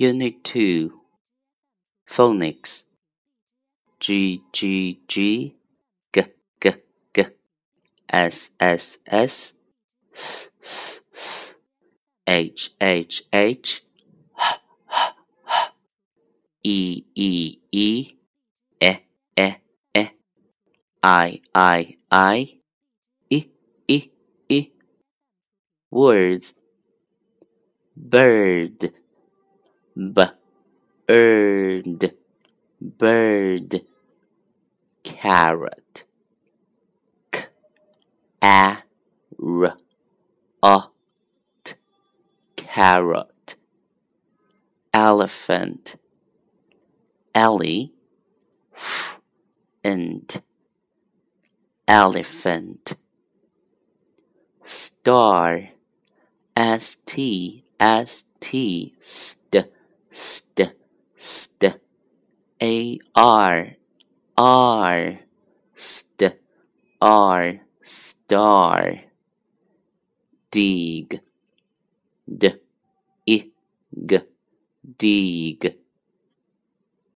Unit 2 Phonics. G G G G G G. S S S. S S S. H H H H H H. E E E. E E E. I I I. I I I. Words. Bird bird. Bird. Carrot. K. A r o t carrot. Elephant. Ellie. F and elephant. Star. S t s t st st st a r r st r star. Dig d i g dig